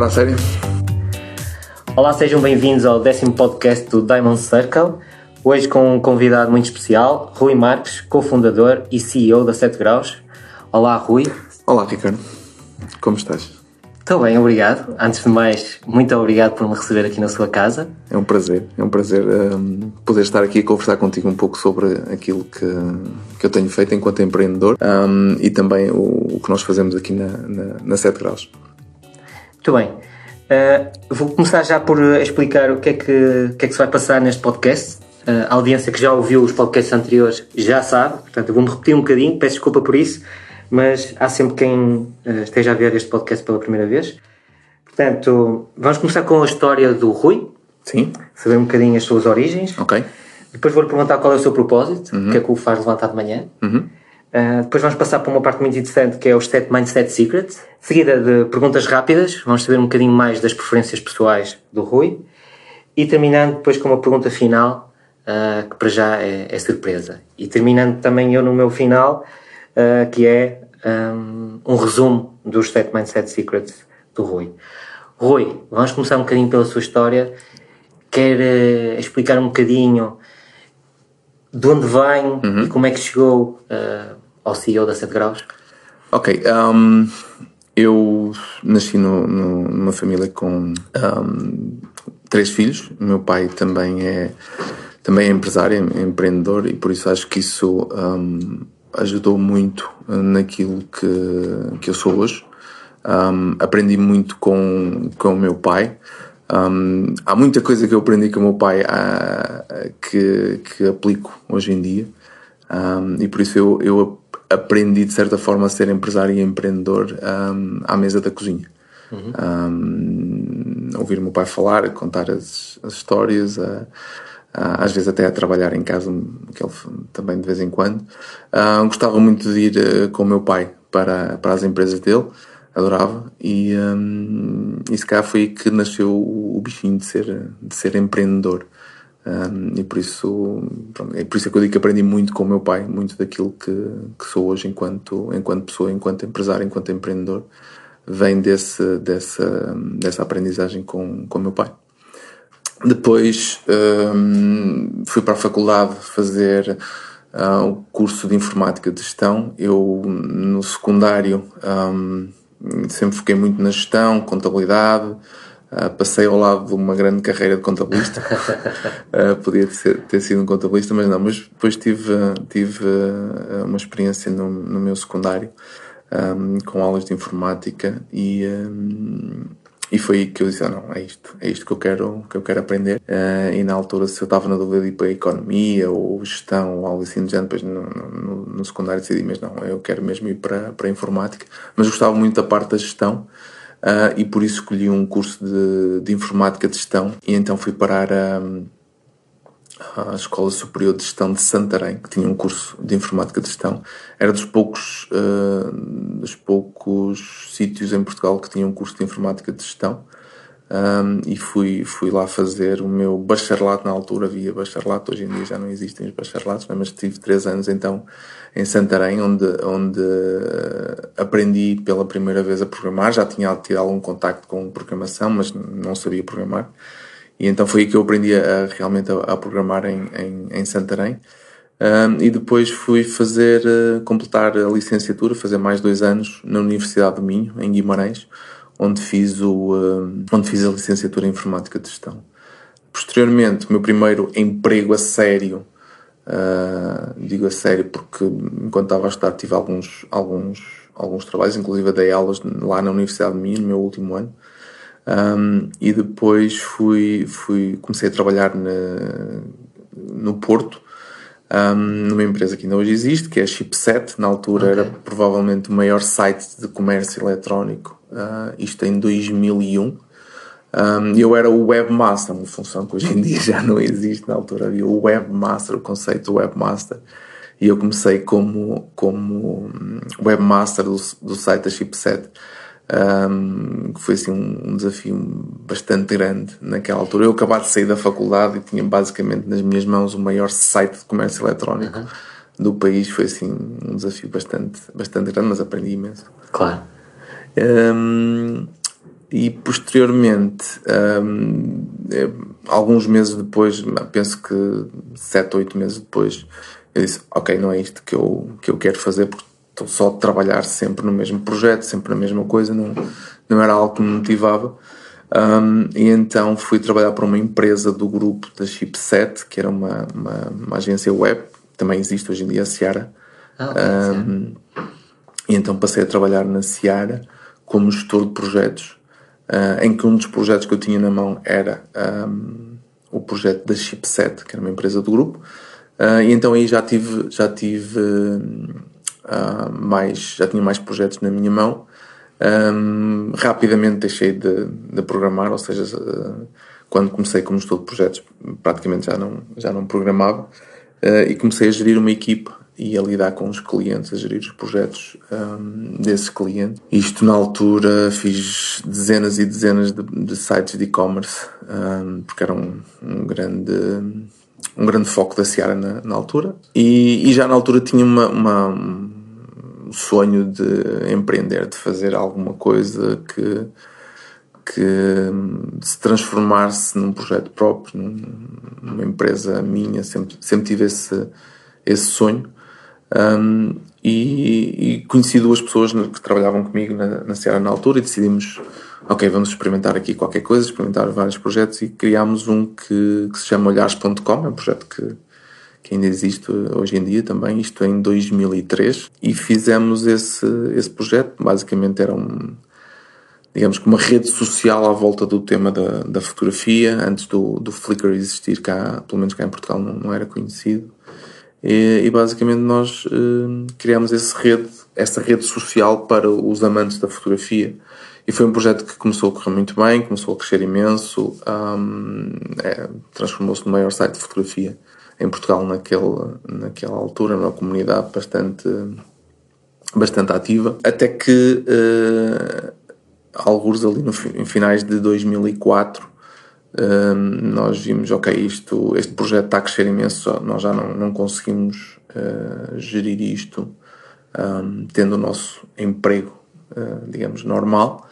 Agora a sério? Olá, sejam bem-vindos ao décimo podcast do Diamond Circle. Hoje com um convidado muito especial, Rui Marques, cofundador e CEO da 7 Graus. Olá, Rui. Olá, Ricardo. Como estás? Estou bem, obrigado. Antes de mais, muito obrigado por me receber aqui na sua casa. É um prazer, é um prazer um, poder estar aqui e conversar contigo um pouco sobre aquilo que, que eu tenho feito enquanto empreendedor um, e também o, o, que nós fazemos aqui na, na, na 7 Graus. Muito bem. Uh, vou começar já por explicar o que é que, que, é que se vai passar neste podcast. Uh, a audiência que já ouviu os podcasts anteriores já sabe, portanto eu vou-me repetir um bocadinho, peço desculpa por isso, mas há sempre quem uh, esteja a ver este podcast pela primeira vez. Portanto, vamos começar com a história do Rui. Sim. Saber um bocadinho as suas origens. Ok. Depois vou-lhe perguntar qual é o seu propósito, uhum. o que é que o faz levantar de manhã. Uhum. Uh, depois vamos passar para uma parte muito interessante que é o State Mindset Secrets. Seguida de perguntas rápidas, vamos saber um bocadinho mais das preferências pessoais do Rui. E terminando depois com uma pergunta final, uh, que para já é, é, surpresa. E terminando também eu no meu final, uh, que é um, um, resumo do State Mindset Secrets do Rui. Rui, vamos começar um bocadinho pela sua história. Quer explicar um bocadinho de onde vem uhum. e como é que chegou ao CEO da 7 Graus? Ok. Um, eu nasci no, no, numa família com um, três filhos. O meu pai também é, também é empresário, é empreendedor, e por isso acho que isso um, ajudou muito naquilo que, que eu sou hoje. aprendi muito com, com o meu pai. Um, há muita coisa que eu aprendi com o meu pai uh, que, que aplico hoje em dia um, e por isso eu, eu aprendi de certa forma a ser empresário e empreendedor um, à mesa da cozinha. Uhum. Um, ouvir o meu pai falar, contar as, as histórias, a, a, às vezes até a trabalhar em casa, que ele também de vez em quando. Uh, gostava muito de ir uh, com o meu pai para, para as empresas dele, adorava, e, um, e se calhar foi aí que nasceu o, o bichinho de ser, de ser empreendedor. E por isso, pronto, é por isso que eu digo que aprendi muito com o meu pai, muito daquilo que, que sou hoje enquanto, enquanto pessoa, enquanto empresário, enquanto empreendedor, vem desse, dessa, dessa aprendizagem com, com o meu pai. Depois um, fui para a faculdade fazer uh, curso de informática de gestão. Eu, no secundário, um, sempre fiquei muito na gestão, contabilidade, Uh, passei ao lado de uma grande carreira de contabilista. uh, podia ter, ter, sido um contabilista, mas não. Mas depois tive, tive uh, uma experiência no, no meu secundário um, com aulas de informática e, um, e foi aí que eu disse: ah, não, é isto, é isto que eu quero, que eu quero aprender. e na altura, se eu estava na dúvida de ir para a economia ou gestão ou algo assim do género, depois no, no, no secundário decidi: mas não, eu quero mesmo ir para, para a informática. Mas gostava muito da parte da gestão. Uh, e por isso escolhi um curso de, de informática de gestão e então fui parar a, a Escola Superior de Gestão de Santarém, que tinha um curso de informática de gestão. Era dos poucos, uh, dos poucos sítios em Portugal que tinham um curso de informática de gestão. Um, e fui, fui lá fazer o meu bacharelato na altura, havia bacharelato, hoje em dia já não existem os bacharelatos, né, mas tive três anos então em Santarém, onde, onde uh, aprendi pela primeira vez a programar, já tinha tido algum contacto com programação, mas não sabia programar, e então foi aí que eu aprendi a, realmente a, a programar em, em, em Santarém. Um, e depois fui fazer, uh, completar a licenciatura, fazer mais dois anos na Universidade do Minho, em Guimarães, onde fiz, o, uh, onde fiz a licenciatura em Informática de Gestão. Posteriormente, o meu primeiro emprego a sério, uh, digo a sério porque enquanto estava a estudar tive alguns, alguns, alguns trabalhos, inclusive dei aulas lá na Universidade de Minho, no meu último ano, um, e depois fui, fui, comecei a trabalhar na, no Porto, um, numa empresa que ainda hoje existe, que é a Chipset. Na altura okay. era provavelmente o maior site de comércio eletrónico, uh, isto em 2001. Um, eu era o webmaster, uma função que hoje em dia já não existe. Na altura havia o webmaster, o conceito webmaster. E eu comecei como, como hum, webmaster do, do site da Chipset um, que foi assim um, um, desafio bastante grande naquela altura. Eu acabava de sair da faculdade e tinha basicamente nas minhas mãos o maior site de comércio eletrónico uhum. do país. Foi assim um desafio bastante, bastante grande, mas aprendi imenso. Claro. Um, e posteriormente, um, alguns meses depois, penso que sete, oito meses depois, eu disse: Ok, não é isto que eu, que eu quero fazer, porque estou só a trabalhar sempre no mesmo projeto, sempre na mesma coisa, não, não era algo que me motivava. Um, e então fui trabalhar para uma empresa do grupo da Chipset, que era uma, uma, uma agência web, também existe hoje em dia a Ciara. Ah, um, e então passei a trabalhar na Ciara como gestor de projetos, uh, em que um dos projetos que eu tinha na mão era um, o projeto da Chipset, que era uma empresa do grupo. Uh, e então aí já tive, já tive uh, mais, já tinha mais projetos na minha mão um, rapidamente deixei de, de, programar, ou seja, quando comecei como gestor de projetos, praticamente já não, já não programava e comecei a gerir uma equipa e a lidar com os clientes, a gerir os projetos um, desses clientes. Isto na altura fiz dezenas e dezenas de, de sites de e-commerce, um, porque era um, um, grande um grande foco da Seara na, na altura e, e, já na altura tinha uma, uma o sonho de empreender, de fazer alguma coisa que, que se transformasse num projeto próprio, numa empresa minha, sempre, sempre tive esse, esse sonho. Um, e, e, conheci duas pessoas que trabalhavam comigo na, na Sierra na altura e decidimos, ok, vamos experimentar aqui qualquer coisa, experimentar vários projetos e criámos um que, que se chama Olhares.com, é um projeto que que ainda existe hoje em dia também, isto em 2003, e fizemos esse, esse projeto. Basicamente era um, digamos que uma rede social à volta do tema da, da fotografia, antes do, do Flickr existir cá, pelo menos cá em Portugal não, não era conhecido. E, e basicamente nós eh, criámos esse rede, essa rede social para os amantes da fotografia. E foi um projeto que começou a correr muito bem, começou a crescer imenso, um, é, transformou-se no maior site de fotografia em Portugal naquele, naquela altura, numa comunidade bastante, bastante ativa, até que uh, alguns ali no, em finais de 2004 uh, nós vimos, ok, isto, este projeto está a crescer imenso, nós já não, não conseguimos uh, gerir isto um, tendo o nosso emprego, uh, digamos, normal.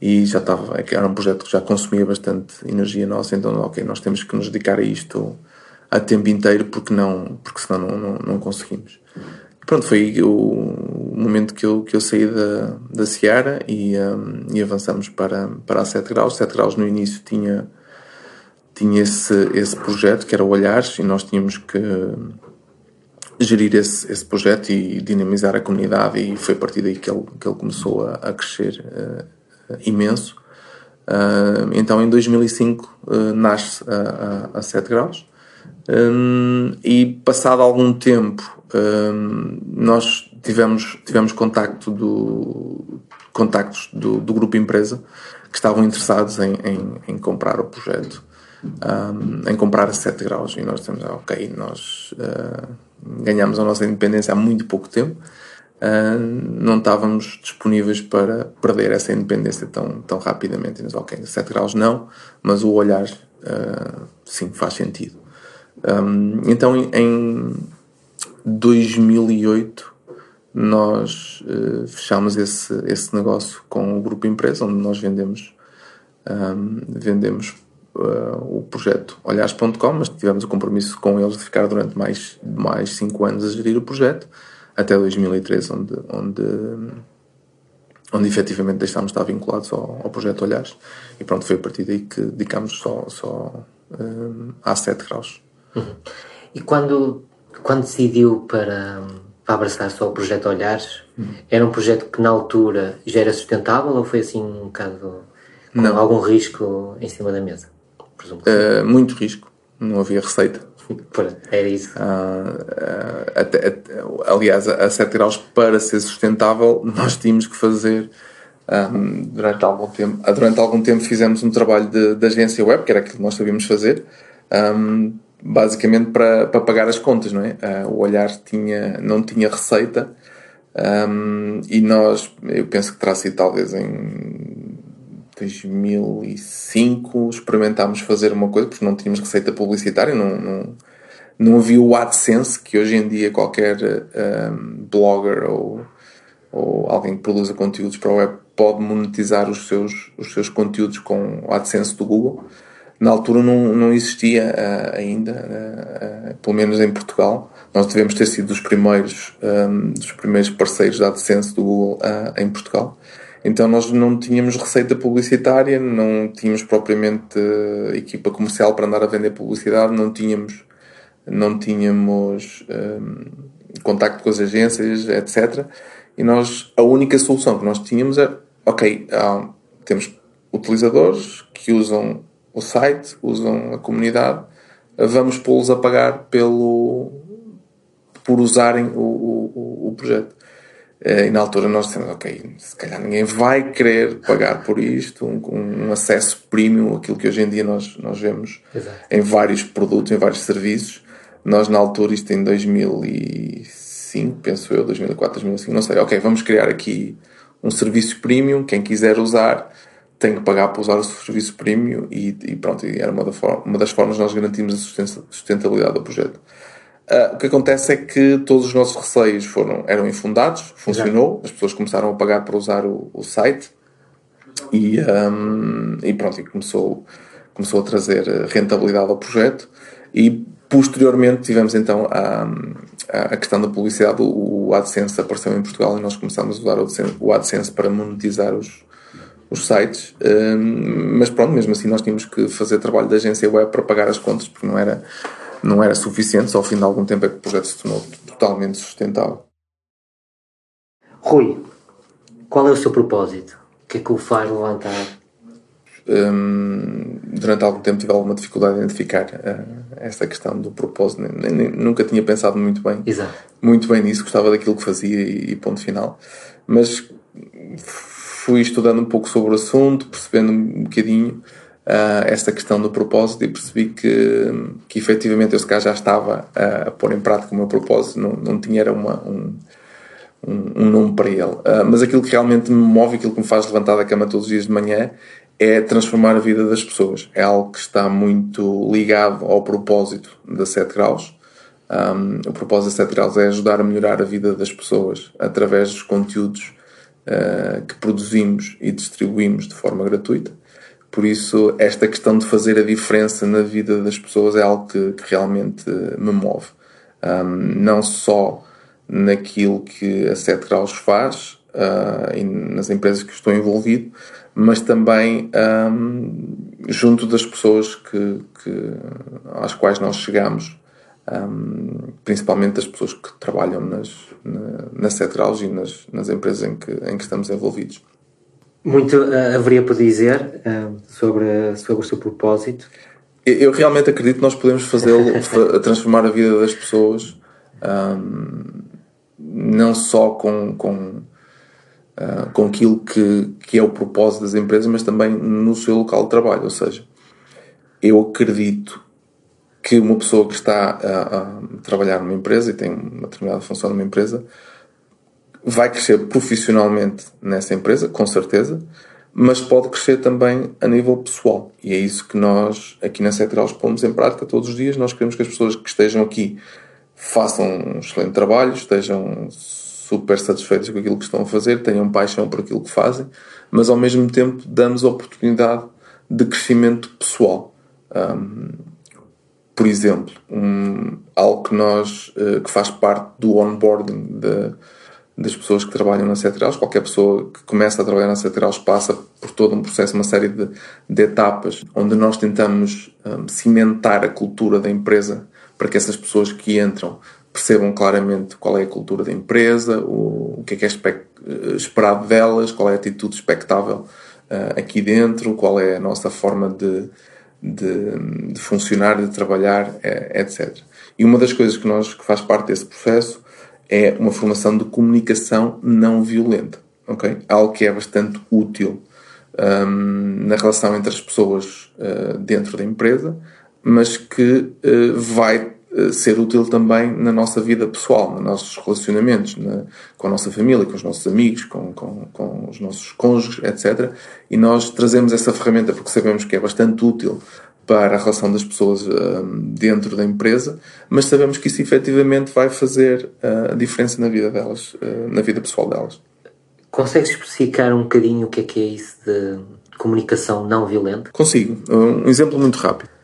E já estava, era um projeto que já consumia bastante energia nossa, então ok, nós temos que nos dedicar a isto a tempo inteiro porque não porque senão não, não, não conseguimos. E pronto foi o, momento que eu, que eu saí da, da Seara e, um, e avançamos para, para a 7 graus. 7 graus no início tinha tinha esse, esse projeto que era o Olhares e nós tínhamos que gerir esse, esse projeto e dinamizar a comunidade e foi a partir daí que ele, que ele começou a, a crescer uh, imenso. Uh, então em 2005 uh, nasce a, a, a 7 graus. Um, e passado algum tempo um, nós tivemos, tivemos contacto do, contactos do, do grupo empresa que estavam interessados em, em, em comprar o projeto, um, em comprar a 7 graus. E nós temos, ok, nós uh, ganhamos a nossa independência há muito pouco tempo, uh, não estávamos disponíveis para perder essa independência tão, tão rapidamente. E nós, ok, 7 graus não, mas o olhar, uh, sim, faz sentido. Um, então, em 2008, nós uh, fechámos esse, esse negócio com o grupo empresa, onde nós vendemos, um, vendemos uh, o projeto olhares.com, mas tivemos o compromisso com eles de ficar durante mais, mais cinco anos a gerir o projeto, até 2013, onde, onde, onde efetivamente deixámos de estar vinculados ao, ao projeto Olhares. E pronto, foi a partir daí que dedicámos só, só um, a 7 graus. Uhum. E quando, quando decidiu para, para abraçar só o projeto Olhares, uhum. era um projeto que na altura já era sustentável ou foi assim um bocado com Não. algum risco em cima da mesa? Uh, muito risco, não havia receita. Era isso. Uh, uh, até, até, aliás, a 7 graus, para ser sustentável, nós tínhamos que fazer um, durante algum tempo. Durante algum tempo fizemos um trabalho de, de agência web, que era aquilo que nós sabíamos fazer. Um, basicamente para, para pagar as contas, não é? Uh, o olhar tinha, não tinha receita um, e nós, eu penso que terá sido talvez em 2005, experimentámos fazer uma coisa porque não tínhamos receita publicitária, não, não, não havia o AdSense que hoje em dia qualquer um, blogger ou, ou alguém que produza conteúdos para a web pode monetizar os seus, os seus conteúdos com o AdSense do Google. Na altura não, não existia uh, ainda, uh, pelo menos em Portugal. Nós devemos ter sido dos primeiros, um, dos primeiros parceiros da AdSense do Google em Portugal. Então nós não tínhamos receita publicitária, não tínhamos propriamente equipa comercial para andar a vender publicidade, não tínhamos, não tínhamos um, contacto com as agências, etc. E nós, a única solução que nós tínhamos era, ok, ah, temos utilizadores que usam o site, usam a comunidade, vamos pô-los a pagar pelo, por usarem o, o, o projeto. Eh, e na altura nós dissemos, ok, se calhar ninguém vai querer pagar por isto, um, um acesso premium, aquilo que hoje em dia nós, nós vemos Exato. em vários produtos, em vários serviços. Nós na altura, isto em 2005, 2005, penso eu, 2004, 2005, não sei. Ok, vamos criar aqui um serviço premium, quem quiser usar tem que pagar para usar o serviço premium e, e pronto, e era uma, da uma, das formas nós garantimos a sustentabilidade do projeto. Uh, o que acontece é que todos os nossos receios foram, eram infundados, funcionou, Exato. as pessoas começaram a pagar para usar o, o site e, um, e pronto, e começou, começou a trazer rentabilidade ao projeto. E posteriormente tivemos então a, a questão da publicidade, o AdSense apareceu em Portugal e nós começámos a usar o AdSense para monetizar os, os sites, um, mas pronto, mesmo assim nós tínhamos que fazer trabalho da agência web para pagar as contas, porque não era, não era suficiente, só ao fim de algum tempo é que o projeto se tornou totalmente sustentável. Rui, qual é o seu propósito? O que é que o faz levantar? Um, durante algum tempo tive alguma dificuldade em identificar uh, essa questão do propósito. Nem, nem, nunca tinha pensado muito bem, Exato. muito bem nisso, gostava daquilo que fazia e, e, ponto final. Mas fui estudando um pouco sobre o assunto, percebendo um bocadinho uh, esta questão do propósito e percebi que, que efetivamente eu se calhar já estava a, a pôr em prática o meu propósito, não, não tinha era uma, um, um, um nome para ele. Uh, mas aquilo que realmente me move, aquilo que me faz levantar da cama todos os dias de manhã é transformar a vida das pessoas. É algo que está muito ligado ao propósito da 7 graus. Um, o propósito da 7 graus é ajudar a melhorar a vida das pessoas através dos conteúdos uh, que produzimos e distribuímos de forma gratuita. Por isso, esta questão de fazer a diferença na vida das pessoas é algo que, que realmente me move. Um, não só naquilo que a 7 graus faz uh, nas empresas que estou envolvido, mas também um, junto das pessoas que, que, às quais nós chegamos, um, principalmente das pessoas que trabalham nas, na, na Cetraus e nas, nas empresas em que, em que estamos envolvidos. Muito uh, haveria por dizer uh, sobre, sobre o seu propósito. Eu realmente acredito que nós podemos fazê-lo, transformar a vida das pessoas, um, não só com, com uh, com aquilo que, que é o propósito das empresas, mas também no seu local de trabalho. Ou seja, eu acredito que uma pessoa que está a, a trabalhar numa empresa e tem uma determinada função numa empresa vai crescer profissionalmente nessa empresa, com certeza, mas pode crescer também a nível pessoal. E é isso que nós, aqui na Central, pomos em prática todos os dias. Nós queremos que as pessoas que estejam aqui façam um excelente trabalho, estejam super satisfeitos com aquilo que estão a fazer, tenham paixão por aquilo que fazem, mas ao mesmo tempo damos oportunidade de crescimento pessoal. Um, por exemplo, um, algo que nós uh, que faz parte do onboarding de, das pessoas que trabalham na Cetrals, qualquer pessoa que começa a trabalhar na Cetrals passa por todo um processo, uma série de, de etapas onde nós tentamos um, cimentar a cultura da empresa para que essas pessoas que entram percebam claramente qual é a cultura da empresa, o, o que é que é esperado delas, qual é a atitude expectável uh, aqui dentro, qual é a nossa forma de, de, de funcionar, de trabalhar, é, etc. E uma das coisas que, nós, que faz parte desse processo é uma formação de comunicação não violenta. Okay? Algo que é bastante útil um, na relação entre as pessoas uh, dentro da empresa, mas que uh, vai eh, ser útil também na nossa vida pessoal, nos nossos relacionamentos, na, com a nossa família, com os nossos amigos, com, com, com, os nossos cônjuges, etc. E nós trazemos essa ferramenta porque sabemos que é bastante útil para a relação das pessoas uh, dentro da empresa, mas sabemos que isso efetivamente vai fazer uh, a diferença na vida delas, uh, na vida pessoal delas. Consegues especificar um bocadinho o que é que é isso de comunicação não violenta? Consigo. Um exemplo muito rápido.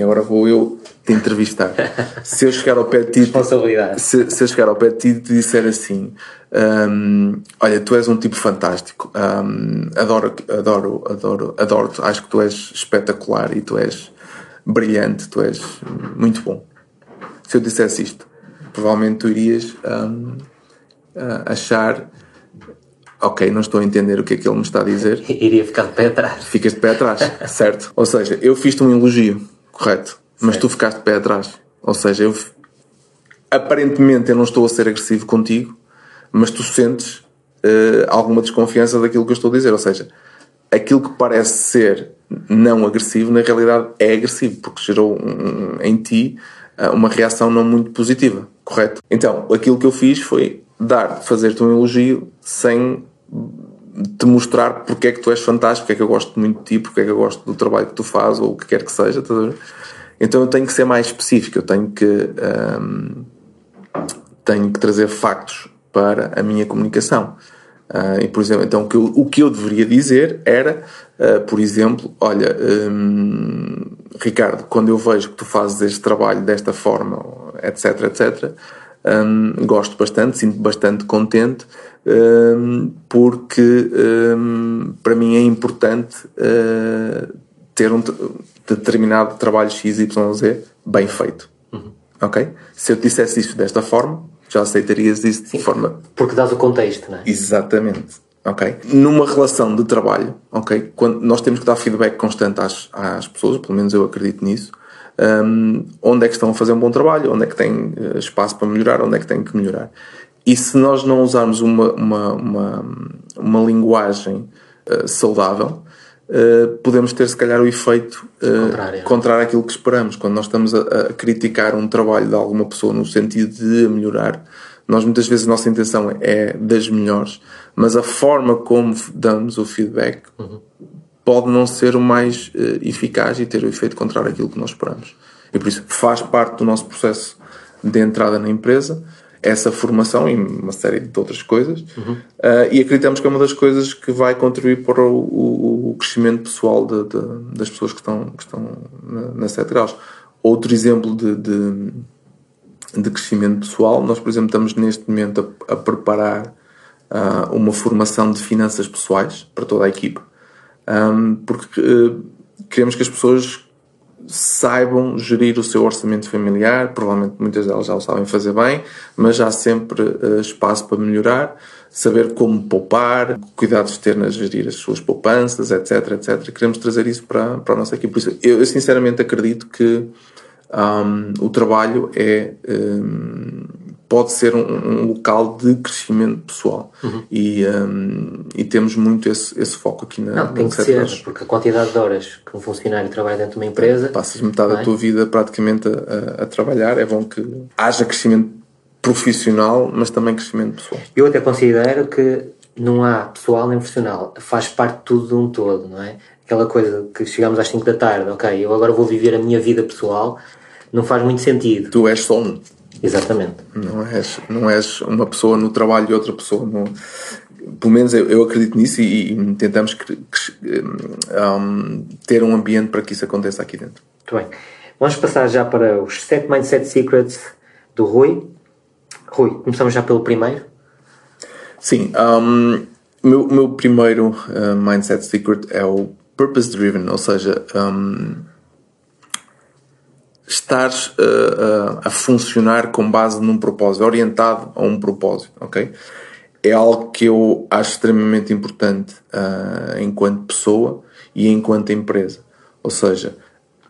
Agora vou eu te entrevistar. se eu chegar ao pé de ti, Responsabilidade. se, se eu chegar ao pé de ti e te disser assim: Olha, tu és um tipo fantástico, adoro, adoro, adoro, adoro-te, acho que tu és espetacular e tu és brilhante, tu és muito bom. Se eu dissesse isto, provavelmente tu irias achar ok, não estou a entender o que é que ele me está a dizer. Iria ficar de pé atrás. Ficas de pé atrás, certo? Ou seja, eu fiz-te um elogio, correto? Mas tu ficaste de pé atrás. Ou seja, eu aparentemente eu não estou a ser agressivo contigo, mas tu sentes uh, alguma desconfiança daquilo que eu estou a dizer. Ou seja, aquilo que parece ser não agressivo, na realidade é agressivo, porque gerou um, em ti uh, uma reação não muito positiva, correto? Então, aquilo que eu fiz foi dar, fazer-te um elogio sem te mostrar porque é que tu és fantástico, porque é que eu gosto muito de ti, porque é que eu gosto do trabalho que tu fazes ou o que quer que seja. Então eu tenho que ser mais específico, eu tenho que, um, tenho que trazer factos para a minha comunicação. Uh, e, por exemplo, então o que eu, o que eu deveria dizer era, uh, por exemplo, olha, um, Ricardo, quando eu vejo que tu fazes este trabalho desta forma, etc, etc, um, gosto bastante, sinto bastante contente porque para mim é importante uh, ter um determinado trabalho XYZ bem feito. Uhum. Ok? Se eu te dissesse isto desta forma, já aceitarias isso de forma. Porque dás o contexto, não é? Exatamente. Ok? Numa relação de trabalho, ok? Quando nós temos que dar feedback constante às, às pessoas, pelo menos eu acredito nisso. Um, onde é que estão a fazer um bom trabalho, onde é que tem uh, espaço para melhorar, onde é que tem que melhorar. E se nós não usarmos uma, uma, uma, uma linguagem uh, saudável, uh, podemos ter se calhar o efeito uh, contrário. contrário àquilo que esperamos. Quando nós estamos a, a, criticar um trabalho de alguma pessoa no sentido de melhorar, nós muitas vezes a nossa intenção é das melhores, mas a forma como damos o feedback uhum. pode não ser o mais eficaz e ter o efeito contrário àquilo que nós esperamos. E por isso faz parte do nosso processo de entrada na empresa essa formação e uma série de outras coisas uhum. uh, e acreditamos que é uma das coisas que vai contribuir para o, o, o crescimento pessoal de, de, das pessoas que estão, que estão na, na 7 graus. Outro exemplo de, de, de, crescimento pessoal, nós por exemplo estamos neste momento a, a preparar uh, uma formação de finanças pessoais para toda a equipa um, porque uh, queremos que as pessoas saibam gerir o seu orçamento familiar, provavelmente muitas delas já o sabem fazer bem, mas há sempre uh, espaço para melhorar, saber como poupar, cuidados ter na gerir as suas poupanças, etc, etc. Queremos trazer isso para, para a nossa equipe. Por isso, eu, eu sinceramente acredito que um, o trabalho é um, pode ser um, um, local de crescimento pessoal. Uhum. e, um, e temos muito esse, esse foco aqui na Não, tem que ser, porque a quantidade de horas que um funcionário trabalha dentro de uma empresa passas metade é? da tua vida praticamente a, a, trabalhar. É bom que haja crescimento profissional mas também crescimento pessoal. Eu até considero que não há pessoal nem profissional. Faz parte de tudo de um todo, não é? aquela coisa que chegamos às 5 da tarde ok, eu agora vou viver a minha vida pessoal não faz muito sentido. Tu és só um Exatamente. Não és, não és uma pessoa no trabalho e outra pessoa no. Pelo menos eu, eu acredito nisso e, e tentamos que, que, um, ter um ambiente para que isso aconteça aqui dentro. Muito bem. Vamos passar já para os 7 Mindset Secrets do Rui. Rui, começamos já pelo primeiro. Sim. O um, meu, meu primeiro uh, Mindset Secret é o Purpose Driven, ou seja, um, estares uh, uh, a funcionar com base num propósito, orientado a um propósito, ok? É algo que eu acho extremamente importante uh, enquanto pessoa e enquanto empresa. Ou seja,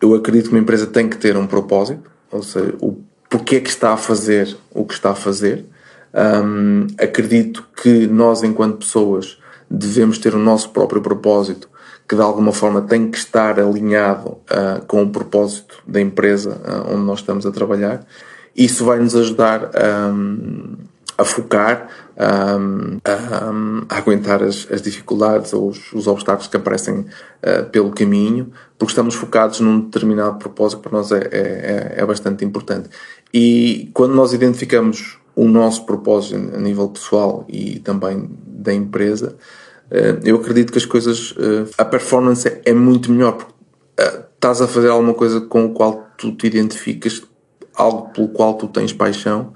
eu acredito que uma empresa tem que ter um propósito, ou seja, o porquê que está a fazer o que está a fazer. Um, acredito que nós, enquanto pessoas, devemos ter o nosso próprio propósito que de alguma forma tem que estar alinhado uh, com o propósito da empresa uh, onde nós estamos a trabalhar. Isso vai nos ajudar um, a focar, um, a, um, a, aguentar as, as dificuldades ou os, os, obstáculos que aparecem uh, pelo caminho, porque estamos focados num determinado propósito que para nós é, é, é, é bastante importante. E quando nós identificamos o nosso propósito a nível pessoal e também da empresa, uh, eu acredito que as coisas, uh, a performance é muito melhor porque estás a fazer alguma coisa com o qual tu te identificas, algo pelo qual tu tens paixão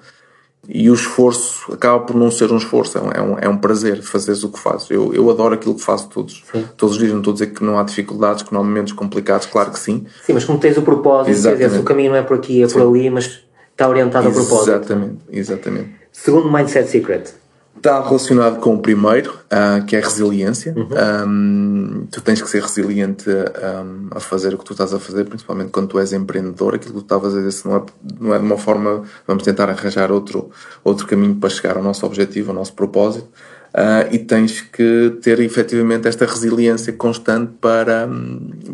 e o esforço acaba por não ser um esforço, é um, é um prazer fazeres o que fazes. Eu, eu adoro aquilo que faço todos, todos os dias. Não estou a dizer que não há dificuldades, que não há momentos complicados, claro que sim. Sim, mas como tens o propósito, dizer, o caminho não é por aqui, é por ali, mas está orientado exatamente, ao propósito. Exatamente, exatamente. Segundo Mindset Secret. Está relacionado com o primeiro, uh, que é a resiliência. Uhum. Um, tu tens que ser resiliente um, a fazer o que tu estás a fazer, principalmente quando tu és empreendedor. Aquilo que tu estavas a dizer, se não é, não é de uma forma, vamos tentar arranjar outro, outro caminho para chegar ao nosso objetivo, ao nosso propósito. Uh, e tens que ter efetivamente esta resiliência constante para,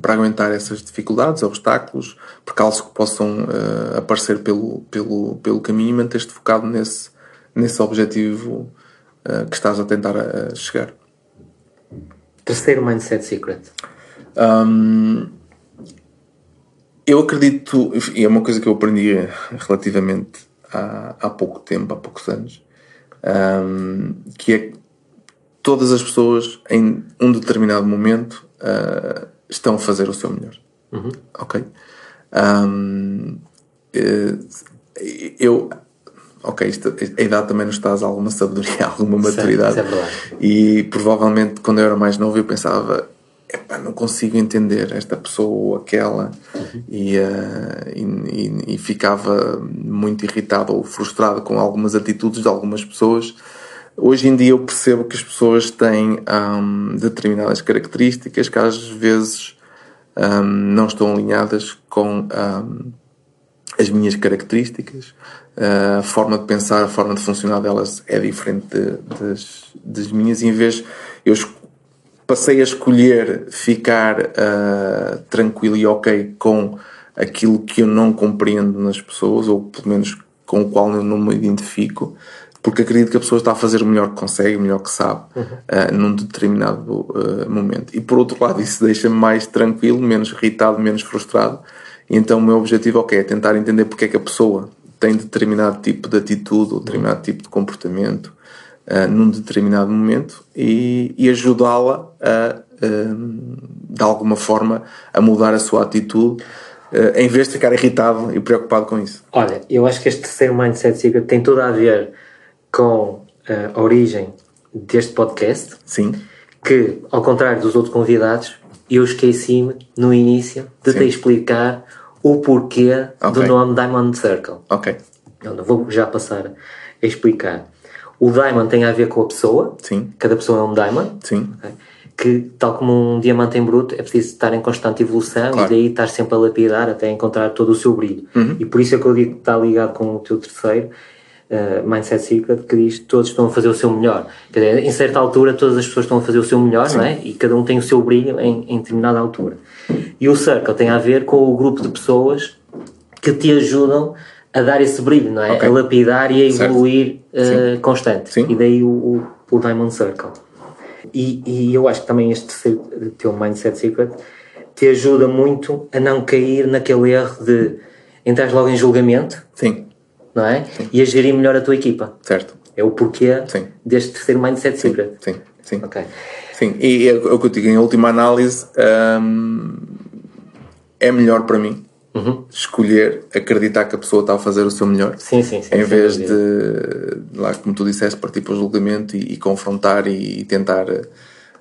para aguentar essas dificuldades, obstáculos, percalços que possam uh, aparecer pelo, pelo, pelo caminho e manter-te focado nesse, nesse objetivo uh, que estás a tentar chegar. Terceiro mindset secret. Um, eu acredito, e é uma coisa que eu aprendi relativamente há, há pouco tempo, há poucos anos, um, que é todas as pessoas em um determinado momento uh, estão a fazer o seu melhor. Uhum. Ok? Um, eu ok, isto, a idade também nos traz alguma sabedoria, alguma maturidade. Certo, é e provavelmente quando eu era mais novo eu pensava, epá, não consigo entender esta pessoa ou aquela uhum. e, uh, e, e, ficava muito irritado ou frustrado com algumas atitudes de algumas pessoas. Hoje em dia eu percebo que as pessoas têm um, determinadas características que às vezes um, não estão alinhadas com um, as minhas características, a forma de pensar, a forma de funcionar delas é diferente de, das, das minhas, e em vez eu passei a escolher ficar uh, tranquilo e ok com aquilo que eu não compreendo nas pessoas, ou pelo menos com o qual eu não me identifico, porque acredito que a pessoa está a fazer o melhor que consegue, o melhor que sabe, uhum. uh, num determinado uh, momento. E por outro lado, isso deixa-me mais tranquilo, menos irritado, menos frustrado, e então o meu objetivo okay, é tentar entender porque é que a pessoa tem determinado tipo de atitude ou determinado tipo de comportamento uh, num determinado momento e, e ajudá-la a, de alguma forma, a mudar a sua atitude em vez de ficar irritado e preocupado com isso. Olha, eu acho que este terceiro Mindset tem tudo a ver com a origem deste podcast. Sim. Que, ao contrário dos outros convidados, eu esqueci-me no início de Sim. te explicar o porquê okay. do nome Diamond Circle. Ok. Eu vou já passar a explicar. O Diamond tem a ver com a pessoa. Sim. Cada pessoa é um Diamond. Sim. Okay? Que, tal como um diamante em bruto, é preciso estar em constante evolução claro. e daí estar sempre a lapidar até encontrar todo o seu brilho. Uhum. E por isso é que eu digo que está ligado com o teu terceiro, uh, Mindset Secret, que diz que todos estão a fazer o seu melhor. Quer dizer, em certa altura, todas as pessoas estão a fazer o seu melhor, Sim. não é? E cada um tem o seu brilho em, em determinada altura. E o Circle tem a ver com o grupo de pessoas que te ajudam a dar esse brilho, não é? Okay. A lapidar e a evoluir uh, constante. Sim. E daí o, o, o Diamond Circle. E, e, eu acho que também este teu Mindset Secret te ajuda muito a não cair naquele erro de entrar logo em julgamento. Sim. Não é? Sim. E a gerir melhor a tua equipa. Certo. É o porquê sim. deste terceiro Mindset Secret. Sim, sim. Ok. Sim, e é o que eu digo, em última análise, hum, é melhor para mim uhum. escolher acreditar que a pessoa está a fazer o seu melhor sim, sim, sim, em vez de, lá como tu disseste, partir para o julgamento e, e confrontar e, e, tentar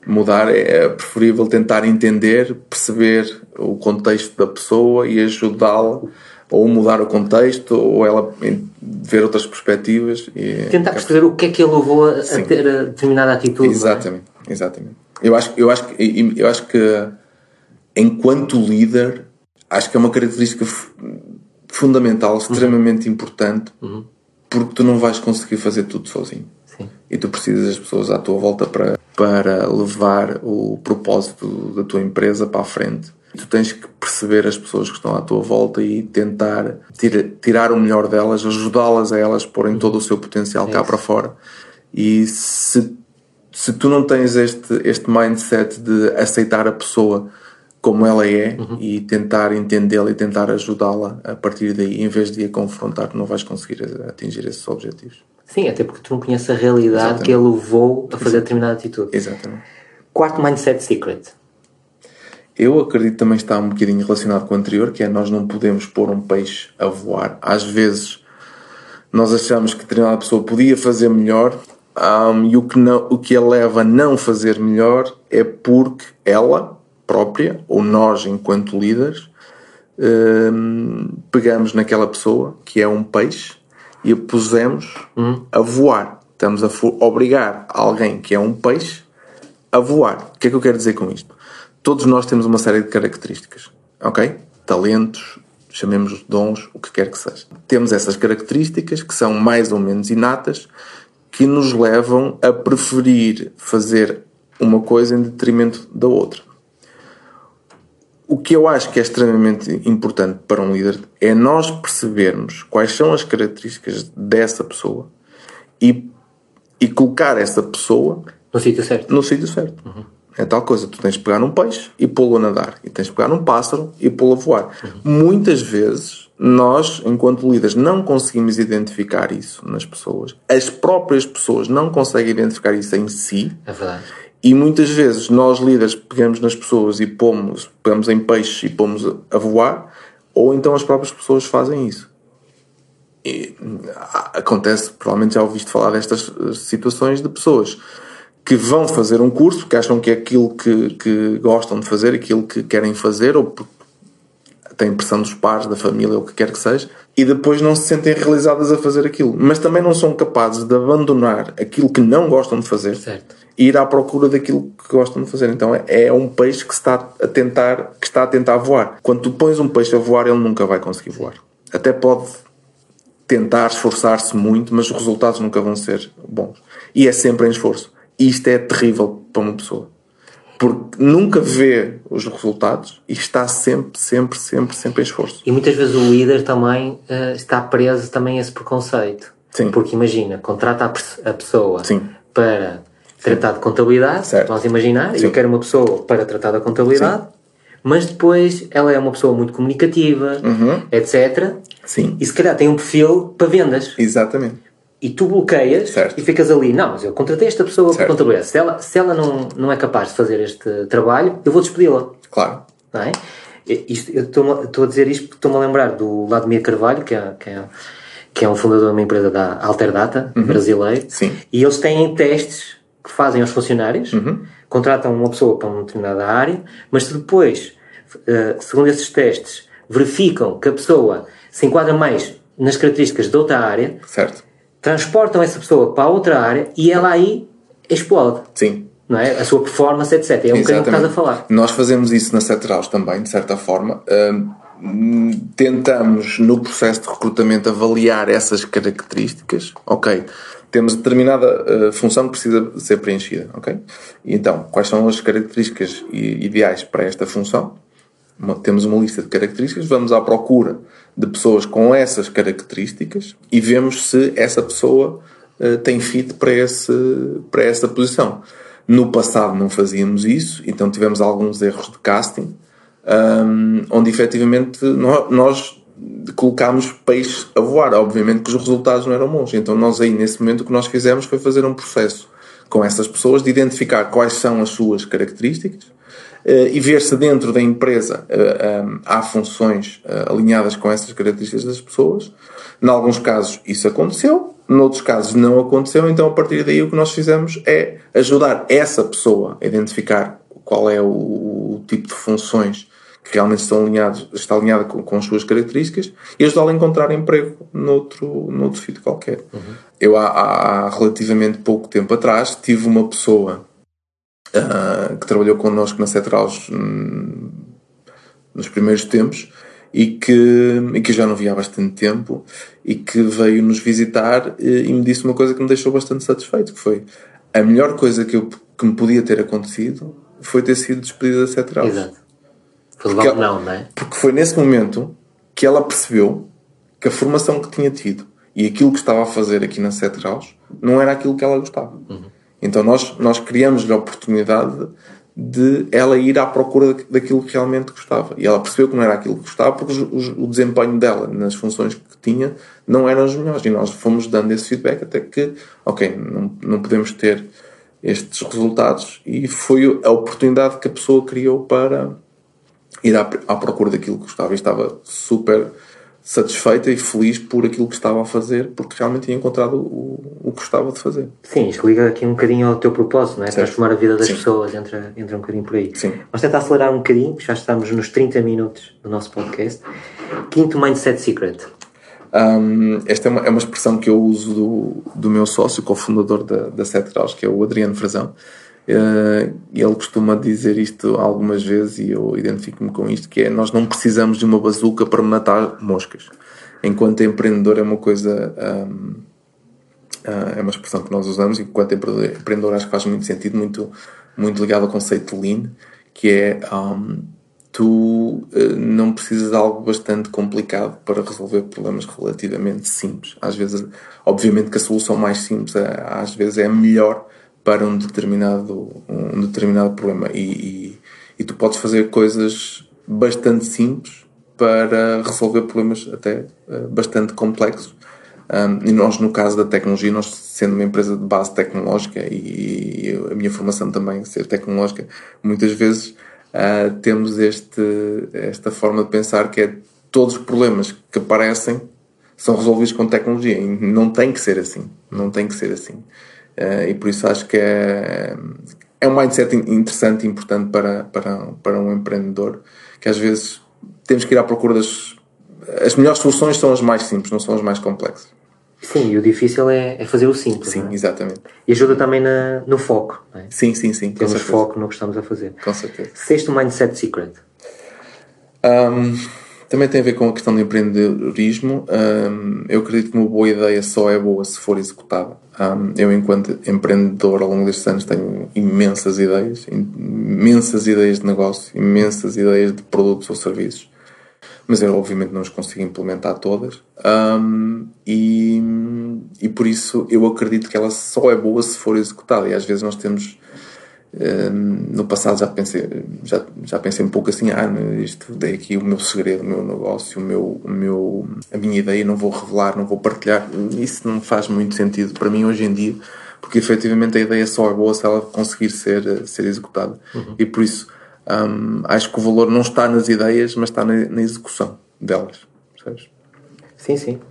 mudar. É preferível tentar entender, perceber o contexto da pessoa e ajudá-la ou mudar o contexto ou ela ver outras perspectivas e tentar perceber o que é que ele levou a, a ter a determinada atitude é? exatamente é? exatamente eu acho eu acho que eu acho que enquanto líder acho que é uma característica fundamental, extremamente uhum. importante, uhum. porque tu não vais conseguir fazer tudo sozinho. Sim. E tu precisas das pessoas à tua volta para, para levar o propósito da tua empresa para a frente. Tu tens que perceber as pessoas que estão à tua volta e tentar tira, tirar o melhor delas, ajudá-las a elas porem todo o seu potencial é cá para fora. E se, se tu não tens este, este mindset de aceitar a pessoa como ela é uhum. e tentar entendê-la e tentar ajudá-la a partir daí, em vez de a confrontar, não vais conseguir atingir esses objetivos. Sim, até porque tu não conheces a realidade Exatamente. que ele levou a fazer determinada atitude. Exatamente. Quarto mindset secret. Eu acredito também está um bocadinho relacionado com o anterior, que é nós não podemos pôr um peixe a voar. Às vezes nós achamos que determinada pessoa podia fazer melhor um, e o que, não, o que a leva a não fazer melhor é porque ela própria, ou nós enquanto líderes, um, pegamos naquela pessoa que é um peixe e a pusemos uhum. a voar. Estamos a obrigar alguém que é um peixe a voar. O que é que eu quero dizer com isto? Todos nós temos uma série de características, ok? Talentos, chamemos dons, o que quer que seja. Temos essas características que são mais ou menos inatas que nos levam a preferir fazer uma coisa em detrimento da outra. O que eu acho que é extremamente importante para um líder é nós percebermos quais são as características dessa pessoa e, e colocar essa pessoa no sítio certo. No sítio certo. Uhum. É tal coisa, tu tens de pegar num peixe e pô-lo a nadar, e tens de pegar num pássaro e pô-lo a voar. Uhum. Muitas vezes nós, enquanto líderes, não conseguimos identificar isso nas pessoas. As próprias pessoas não conseguem identificar isso em si. É verdade. E muitas vezes nós líderes pegamos nas pessoas e pomos, pegamos em peixes e pomos a voar, ou então as próprias pessoas fazem isso. E acontece, provavelmente já ouviste falar destas situações de pessoas que vão fazer um curso, que acham que é aquilo que, que gostam de fazer, aquilo que querem fazer, ou têm pressão dos pais, da família, ou o que quer que seja, e depois não se sentem realizadas a fazer aquilo. Mas também não são capazes de abandonar aquilo que não gostam de fazer certo. e ir à procura daquilo que gostam de fazer. Então é, é um peixe que está a tentar, que está a tentar voar. Quando tu pões um peixe a voar, ele nunca vai conseguir voar. Até pode tentar esforçar-se muito, mas os resultados nunca vão ser bons. E é sempre em esforço. E isto é terrível para uma pessoa porque nunca vê os resultados e está sempre, sempre, sempre, sempre em esforço. E muitas vezes o líder também uh, está preso também a esse preconceito. Sim. Porque imagina, contrata a, a pessoa Sim. para tratar de contabilidade, certo. vamos imaginar, Sim. eu quero uma pessoa para tratar da contabilidade, Sim. mas depois ela é uma pessoa muito comunicativa, uhum. etc. Sim. E se calhar tem um perfil para vendas. Exatamente e tu bloqueias certo. e ficas ali, não, mas eu contratei esta pessoa para contabilidade. Se ela, se ela não, não é capaz de fazer este trabalho, eu vou despedi-la. Claro. Não é? Isto, eu estou a dizer isto porque estou-me a lembrar do Vladimir Carvalho, que é, que é, que é um fundador de uma empresa da Alterdata, uhum. brasileiro. Sim. E eles têm testes que fazem aos funcionários, uhum. contratam uma pessoa para uma determinada área, mas se depois, eh, segundo esses testes, verificam que a pessoa se enquadra mais nas características de outra área, certo transportam essa pessoa para outra área e ela aí explode. Sim. Não é? A sua performance, etc. É um bocadinho que estás a falar. Nós fazemos isso na Cetraus também, de certa forma. Uh, tentamos, no processo de recrutamento, avaliar essas características. Ok, temos determinada uh, função que precisa ser preenchida. Ok? E então, quais são as características ideais para esta função? Uma, temos uma lista de características, vamos à procura de pessoas com essas características e vemos se essa pessoa uh, tem fit para, esse, para essa posição. No passado não fazíamos isso, então tivemos alguns erros de casting, um, onde efetivamente nós, nós colocámos peixe a voar. Obviamente que os resultados não eram bons. Então nós aí, nesse momento, o que nós fizemos foi fazer um processo com essas pessoas de identificar quais são as suas características e ver se dentro da empresa eh, eh, há funções alinhadas com essas características das pessoas. Em alguns casos isso aconteceu, noutros casos não aconteceu, então a partir daí o que nós fizemos é ajudar essa pessoa a identificar qual é o, o tipo de funções que realmente estão alinhados, está alinhada com, com as suas características e ajudá-la a encontrar emprego noutro, noutro sítio qualquer. Uhum. Eu há, há relativamente pouco tempo atrás tive uma pessoa uh, que trabalhou connosco na Cetraus hum, nos primeiros tempos e que, e que já não via há bastante tempo e que veio nos visitar e, e me disse uma coisa que me deixou bastante satisfeito, que foi a melhor coisa que, eu, que me podia ter acontecido foi ter sido despedida da Cetraus. Exato. Foi logo não, não é? Porque foi nesse momento que ela percebeu que a formação que tinha tido e aquilo que estava a fazer aqui na Cetraus não era aquilo que ela gostava. Uhum. Então nós, nós criamos-lhe a oportunidade de ela ir à procura daquilo que realmente gostava. E ela percebeu que não era aquilo que gostava porque o, desempenho dela nas funções que tinha não eram as melhores. E nós fomos dando esse feedback até que, ok, não, não podemos ter estes resultados. E foi a oportunidade que a pessoa criou para ir à, à procura daquilo que gostava. E estava super satisfeita e feliz por aquilo que estava a fazer, porque realmente tinha encontrado o, o que gostava de fazer. Sim, isto liga aqui um bocadinho ao teu propósito, não é? Certo. Transformar a vida das Sim. pessoas, entra, entra um bocadinho por aí. Sim. Vamos tentar acelerar um bocadinho, já estamos nos 30 minutos do nosso podcast. Quinto Mindset Secret. Um, esta é uma, é uma expressão que eu uso do, do meu sócio, cofundador da, da Sete Graus, que é o Adriano Frazão. Uh, ele costuma dizer isto algumas vezes e eu identifico-me com isto, que é nós não precisamos de uma bazuca para matar moscas. Enquanto empreendedor é uma coisa... Um, uh, ah, é uma expressão que nós usamos e enquanto empreendedor acho que faz muito sentido, muito, muito ligado ao conceito de Lean, que é... Um, tu uh, não precisas de algo bastante complicado para resolver problemas relativamente simples. Às vezes, obviamente que a solução mais simples às vezes é melhor para um determinado, um determinado problema. E, e, e, tu podes fazer coisas bastante simples para resolver problemas até uh, bastante complexos. Um, e nós, no caso da tecnologia, nós sendo uma empresa de base tecnológica e, e a minha formação também ser tecnológica, muitas vezes uh, temos este, esta forma de pensar que é todos os problemas que aparecem são resolvidos com tecnologia e não tem que ser assim. Não tem que ser assim. Uh, e por isso acho que é, é um mindset interessante e importante para, para, para um empreendedor que às vezes temos que ir à procura das. As melhores soluções são as mais simples, não são as mais complexas. Sim, e o difícil é, é fazer o simples. Sim, é? exatamente. E ajuda também na, no foco. É? Sim, sim, sim. Temos foco no que estamos a fazer. Com certeza. Sexto Mindset Secret. Um, também tem a ver com a questão do empreendedorismo. Um, eu acredito que uma boa ideia só é boa se for executada. Um, eu, enquanto empreendedor, ao longo destes anos, tenho imensas ideias, imensas ideias de negócio, imensas ideias de produtos ou serviços, mas eu, obviamente, não as consigo implementar todas. Um, e, e por isso eu acredito que ela só é boa se for executada. E às vezes nós temos no passado já pensei, já, já pensei um pouco assim, ah, isto dei aqui o meu segredo, o meu negócio, o meu, o meu, a minha ideia, não vou revelar, não vou partilhar. Isso não faz muito sentido para mim hoje em dia, porque efetivamente a ideia só é boa se ela conseguir ser, ser executada. Uhum. E por isso um, acho que o valor não está nas ideias, mas está na, na execução delas. Percebes? Sim, sim.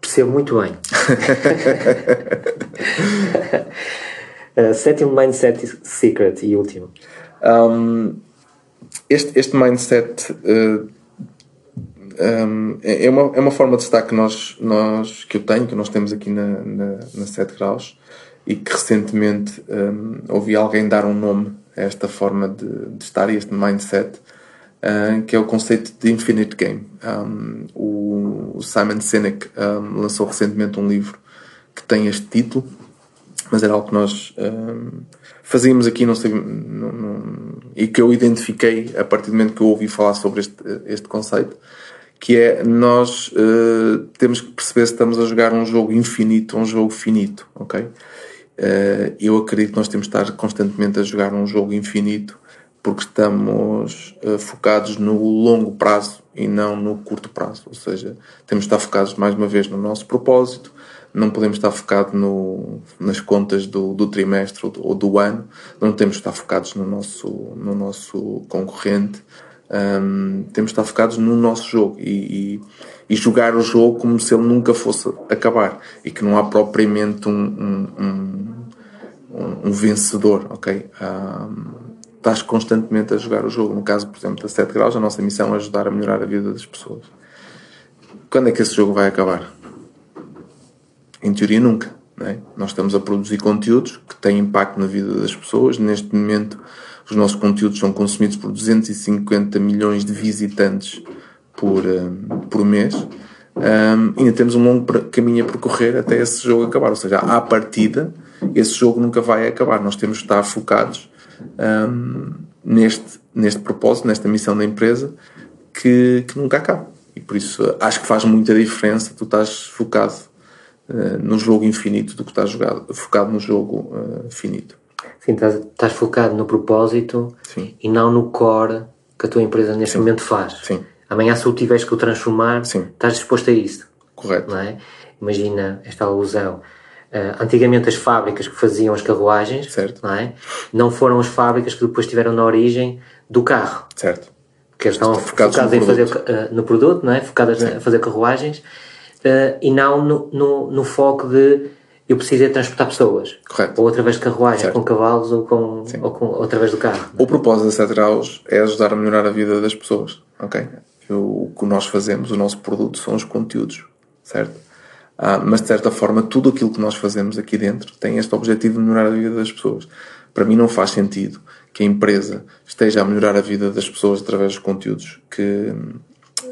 Percebo muito bem. Uh, sétimo mindset secret e último. Um, este, este mindset uh, um, é, é, uma, é uma forma de estar que, nós, nós, que eu tenho, que nós temos aqui na, na, na 7 graus e que recentemente um, ouvi alguém dar um nome a esta forma de, de estar e este mindset uh, que é o conceito de Infinite Game. Um, o Simon Sinek lançou recentemente um livro que tem este título mas era algo que nós um, fazíamos aqui não sei, não, não, e que eu identifiquei a partir do momento que eu ouvi falar sobre este, este conceito, que é nós uh, temos que perceber se estamos a jogar um jogo infinito ou um jogo finito, ok? Uh, eu acredito que nós temos de estar constantemente a jogar um jogo infinito porque estamos uh, focados no longo prazo e não no curto prazo, ou seja, temos de estar focados mais uma vez no nosso propósito, não podemos estar focados no, nas contas do, do trimestre ou do, ano, não temos de estar focados no nosso, no nosso concorrente, um, temos de estar focados no nosso jogo e, e, e, jogar o jogo como se ele nunca fosse acabar e que não há propriamente um, um, um, um vencedor, ok? Um, estás constantemente a jogar o jogo. No caso, por exemplo, da 7 graus, a nossa missão é ajudar a melhorar a vida das pessoas. Quando é que esse jogo vai acabar? Em teoria, nunca. É? Nós estamos a produzir conteúdos que têm impacto na vida das pessoas. Neste momento, os nossos conteúdos são consumidos por 250 milhões de visitantes por, um, por mês. Um, ainda temos um longo caminho a percorrer até esse jogo acabar. Ou seja, à partida, esse jogo nunca vai acabar. Nós temos de estar focados um, neste, neste propósito, nesta missão da empresa, que, que nunca acaba. E por isso acho que faz muita diferença tu estás focado uh, no jogo infinito do que está jogado, focado no jogo uh, finito. Sim, estás, estás focado no propósito Sim. e não no core que a tua empresa neste momento faz. Sim. Amanhã, se o tiveres que o transformar, Sim. estás disposto a isso. Correto. Não é? Imagina esta alusão. Ah, antigamente, as fábricas que faziam as carruagens Certo. Não, é? não foram as fábricas que depois tiveram na origem do carro. Certo. Porque eles estavam focados em fazer produto. ah, no produto, não é? focadas a fazer carruagens ah, e não no, no, no foco de eu preciso é transportar pessoas. Correto. Ou através de carruagem, Certo. com cavalos ou, com, ou, com, ou através do carro. O propósito da 7 graus é ajudar a melhorar a vida das pessoas, ok? O, o que nós fazemos, o nosso produto, são os conteúdos, certo? Ah, mas de certa forma, tudo aquilo que nós fazemos aqui dentro tem este objetivo de melhorar a vida das pessoas. Para mim, não faz sentido que a empresa esteja a melhorar a vida das pessoas através dos conteúdos que,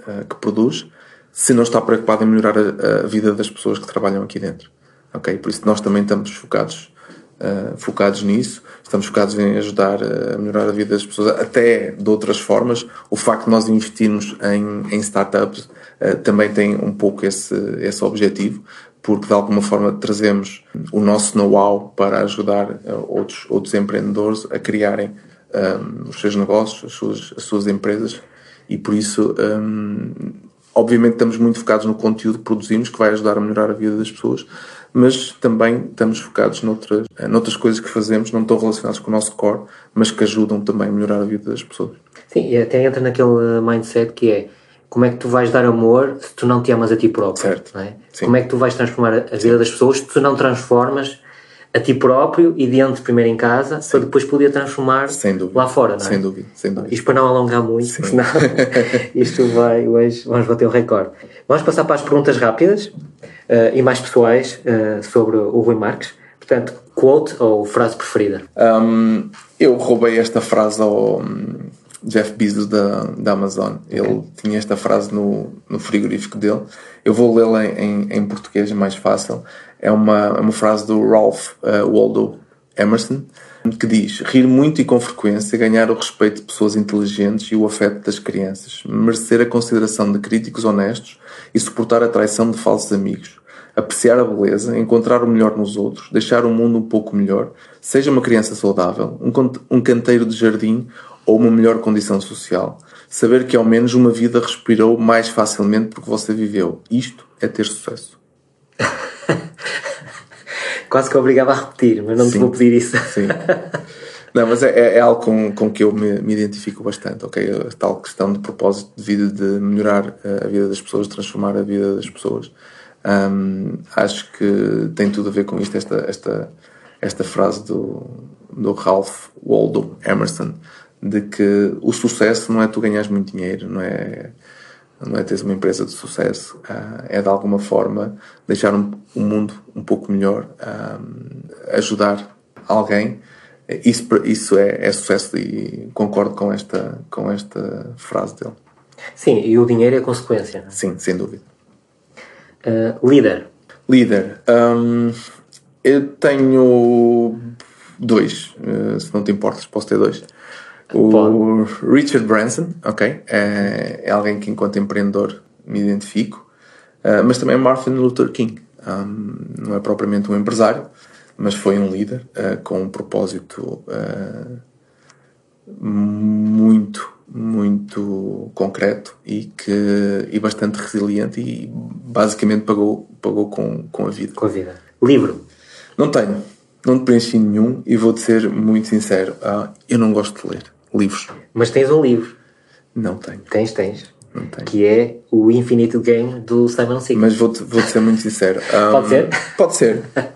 ah, que produz, se não está preocupado em melhorar a, a vida das pessoas que trabalham aqui dentro. Ok? Por isso, nós também estamos focados Uh, focados nisso, estamos focados em ajudar a melhorar a vida das pessoas, até de outras formas. O facto de nós investirmos em, em startups uh, também tem um pouco esse, esse objetivo, porque de alguma forma trazemos o nosso know-how para ajudar outros, outros empreendedores a criarem um, os seus negócios, as suas, as suas empresas, e por isso. Um, obviamente estamos muito focados no conteúdo que produzimos que vai ajudar a melhorar a vida das pessoas, mas também estamos focados noutras, noutras coisas que fazemos, não estão relacionadas com o nosso core, mas que ajudam também a melhorar a vida das pessoas. Sim, e até entra naquele mindset que é como é que tu vais dar amor se tu não te amas a ti próprio? Certo. é? Sim. Como é que tu vais transformar a vida das pessoas se tu não transformas a ti próprio e dentro primeiro em casa para depois poder transformar lá fora, não é? Sem dúvida, sem dúvida. Isto para não alongar muito, senão isto vai, hoje vamos bater o recorde. Vamos passar para as perguntas rápidas eh, e mais pessoais eh, sobre o Rui Marques. Portanto, quote ou frase preferida? Um, eu roubei esta frase ao Jeff Bezos da, da Amazon. Ele tinha esta frase no, no frigorífico dele. Eu vou lê-la em, em português, é mais fácil. É uma, é uma frase do Ralph uh, Waldo Emerson que diz: Rir muito e com frequência, ganhar o respeito de pessoas inteligentes e o afeto das crianças, merecer a consideração de críticos honestos e suportar a traição de falsos amigos apreciar a beleza, encontrar o melhor nos outros, deixar o mundo um pouco melhor, seja uma criança saudável, um, um canteiro de jardim ou uma melhor condição social. Saber que ao menos uma vida respirou mais facilmente porque você viveu. Isto é ter sucesso. Quase que obrigava a repetir, mas não te Sim. vou pedir isso. Sim. Não, mas é, é- é algo com, com que eu me, me identifico bastante, ok? A tal questão de propósito de vida, de melhorar eh, a vida das pessoas, transformar a vida das pessoas. Ahm, acho que tem tudo a ver com isto, esta, esta, esta frase do, do Ralph Waldo Emerson, de que o sucesso não é tu ganhares muito dinheiro, não é, não é teres uma empresa de sucesso, ah, é de alguma forma deixar um, um mundo um pouco melhor, ahm, ajudar alguém. Isso, isso é, é sucesso e concordo com esta, com esta frase dele. Sim, e o dinheiro é consequência. não é? Sim, sem dúvida. Uh, líder. Líder, hum, eu tenho dois, eh, se não te importas, posso ter dois. O Richard Branson, ok, é, é alguém que enquanto empreendedor me identifico, eh, mas também Martin Luther King. Hum, não é propriamente um empresário, mas foi um líder eh, com um propósito eh, muito, muito concreto e que e bastante resiliente e basicamente pagou pagou com, com a vida. Com a vida. Livro. Não tenho, não te preenchi nenhum e vou-te ser muito sincero, ah, eu não gosto de ler livros. Mas tens um livro. Não tenho, Tens, tens. não tenho. Que é o Infinite Game do Simon Sinek. Mas vou-te vou ser muito sincero. Ah, Pode ser? Pode ser.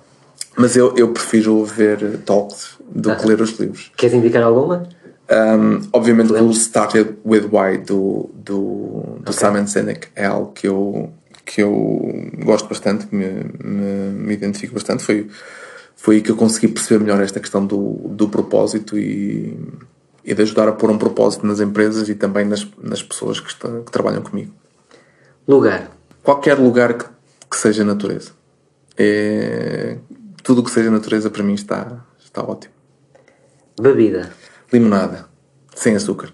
Mas eu, eu prefiro ver talks do que ler os livros. Queres indicar alguma? Um, obviamente o Started With Why do, do, do Simon Sinek é algo que eu, que eu gosto bastante, que me, me, me identifico bastante. Foi, foi aí que eu consegui perceber melhor esta questão do, do propósito e, e de ajudar a pôr um propósito nas empresas e também nas, nas pessoas que, estão, que trabalham comigo. Lugar. Qualquer lugar que, que seja natureza. É, tudo o que seja natureza para mim está, está ótimo. Bebida. Limonada, sem açúcar.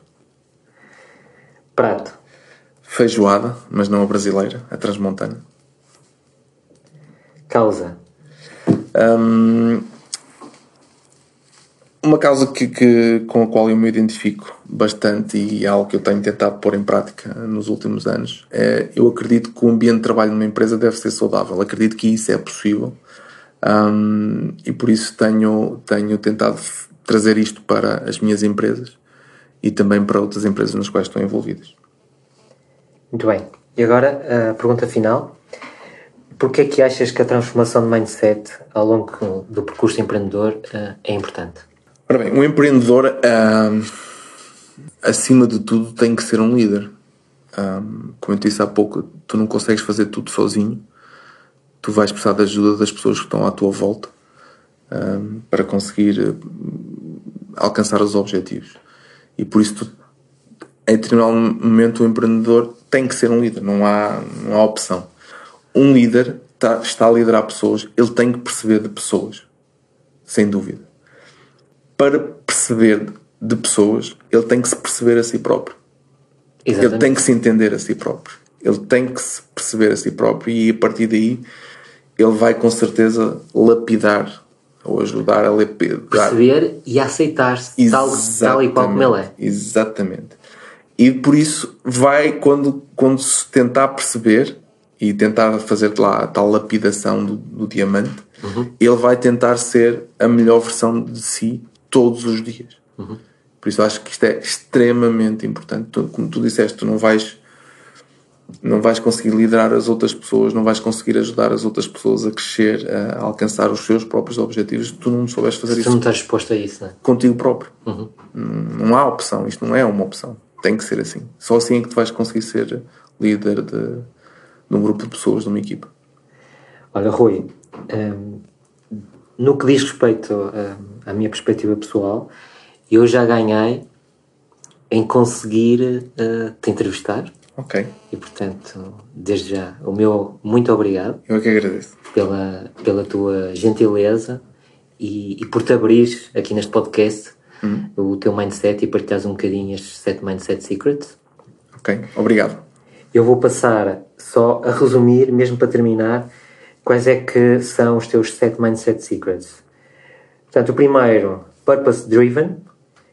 Prato. Feijoada, mas não a brasileira, a transmontana. Causa. Hum, uma causa que, que, com a qual eu me identifico bastante e é algo que eu tenho tentado pôr em prática nos últimos anos é eu acredito que o ambiente de trabalho numa empresa deve ser saudável. Acredito que isso é possível um, e por isso tenho, tenho tentado trazer isto para as minhas empresas e também para outras empresas nas quais estou envolvidas. Muito bem. E agora a pergunta final. Porquê é que achas que a transformação de mindset ao longo do percurso empreendedor uh, é importante? Ora bem, um empreendedor, uh, acima de tudo, tem que ser um líder. Um, como eu disse há pouco, tu não consegues fazer tudo sozinho. Tu vais precisar da ajuda das pessoas que estão à tua volta um, para conseguir uh, alcançar os objetivos. E por isso, tu, em determinado momento, o empreendedor tem que ser um líder. Não há, não há opção um líder está, está a liderar pessoas, ele tem que perceber de pessoas, sem dúvida. Para perceber de pessoas, ele tem que se perceber a si próprio. Exatamente. Ele tem que se entender a si próprio. Ele tem que se perceber a si próprio e a partir daí ele vai com certeza lapidar ou ajudar a lapidar. Perceber e aceitar-se tal, tal e qual como ele é. Exatamente. E por isso vai, quando, quando se tentar perceber, e tentar fazer lá a tal lapidação do, do diamante, uhum. ele vai tentar ser a melhor versão de si todos os dias. Uhum. Por isso acho que isto é extremamente importante. Tu, como tu disseste, tu não vais não vais conseguir liderar as outras pessoas, não vais conseguir ajudar as outras pessoas a crescer, a alcançar os seus próprios objetivos, se tu não souberes fazer Se isso. Tu não estás disposto a isso, né? Contigo próprio. Uhum. Não há opção, isto não é uma opção. Tem que ser assim. Só assim é que tu vais conseguir ser líder de, de um grupo de pessoas, de uma equipa? Olha, Rui, um, no que diz respeito um, à minha perspectiva pessoal, eu já ganhei em conseguir uh, te entrevistar. Ok. E portanto, desde já, o meu muito obrigado. Eu é que agradeço. Pela, pela tua gentileza e, e por te abrir aqui neste podcast uhum. o teu mindset e partilhares um bocadinho estes 7 Mindset Secrets. Ok, obrigado. Eu vou passar só a resumir, mesmo para terminar, quais é que são os teus sete mindset secrets. Portanto, o primeiro, purpose driven,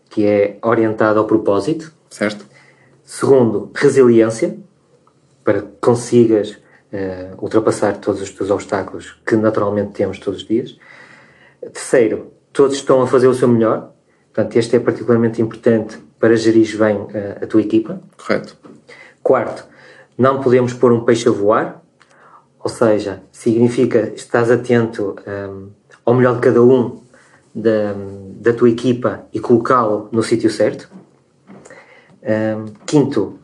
que é orientado ao propósito. Certo. Segundo, resiliência, para que consigas uh, ultrapassar todos os teus obstáculos que naturalmente temos todos os dias. Terceiro, todos estão a fazer o seu melhor. Portanto, este é particularmente importante para gerir bem uh, a tua equipa. Correto. Quarto, não podemos pôr um peixe a voar, ou seja, significa estás atento um, ao melhor de cada um da, da tua equipa e colocá-lo no sítio certo. Um, quinto,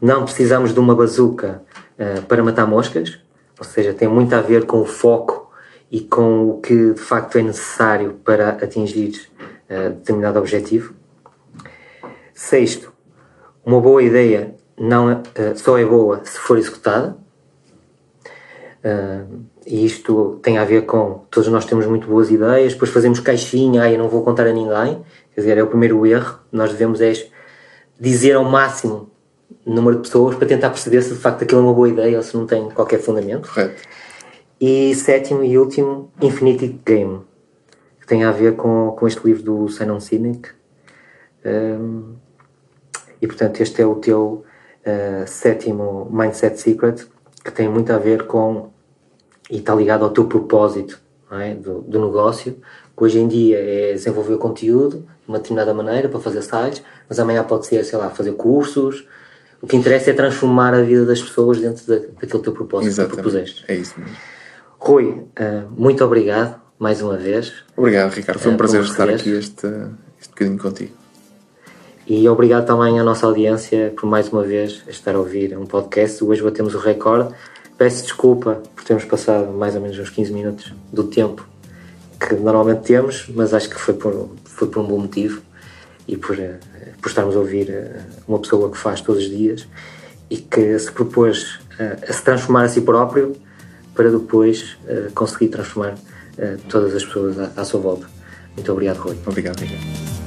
não precisamos de uma bazuca uh, para matar moscas, ou seja, tem muito a ver com o foco e com o que de facto é necessário para atingir uh, determinado objetivo. Sexto, uma boa ideia não, uh, só é boa se for executada. Uh, e isto tem a ver com todos nós temos muito boas ideias, depois fazemos caixinha, aí eu não vou contar a ninguém. Quer dizer, é o primeiro erro. Nós devemos é dizer ao máximo número de pessoas para tentar perceber se de facto aquilo é uma boa ideia ou se não tem qualquer fundamento. Correto. E sétimo e último, Infinity Game, que tem a ver com, com este livro do Simon Sinek. Um, e portanto, este é o teu uh, sétimo Mindset Secret, que tem muito a ver com e está ligado ao teu propósito é? do, do, negócio, que hoje em dia é desenvolver conteúdo de uma determinada maneira para fazer sites, mas amanhã pode ser, sei lá, fazer cursos. O que interessa é transformar a vida das pessoas dentro da, daquele teu propósito Exatamente. que propuseste. É isso mesmo. Rui, uh, muito obrigado mais uma vez. Obrigado, Ricardo. Foi um uh, prazer estar aqui este, este bocadinho contigo. E obrigado também à nossa audiência por mais uma vez estar a ouvir um podcast. Hoje batemos o recorde. Peço desculpa por termos passado mais ou menos uns 15 minutos do tempo que normalmente temos, mas acho que foi por, foi por um bom motivo e por, eh, por estarmos a ouvir eh, uma pessoa que faz todos os dias e que se propôs eh, a se transformar a si próprio para depois conseguir transformar todas as pessoas à, à sua volta. Muito obrigado, Rui. Obrigado, Ricardo.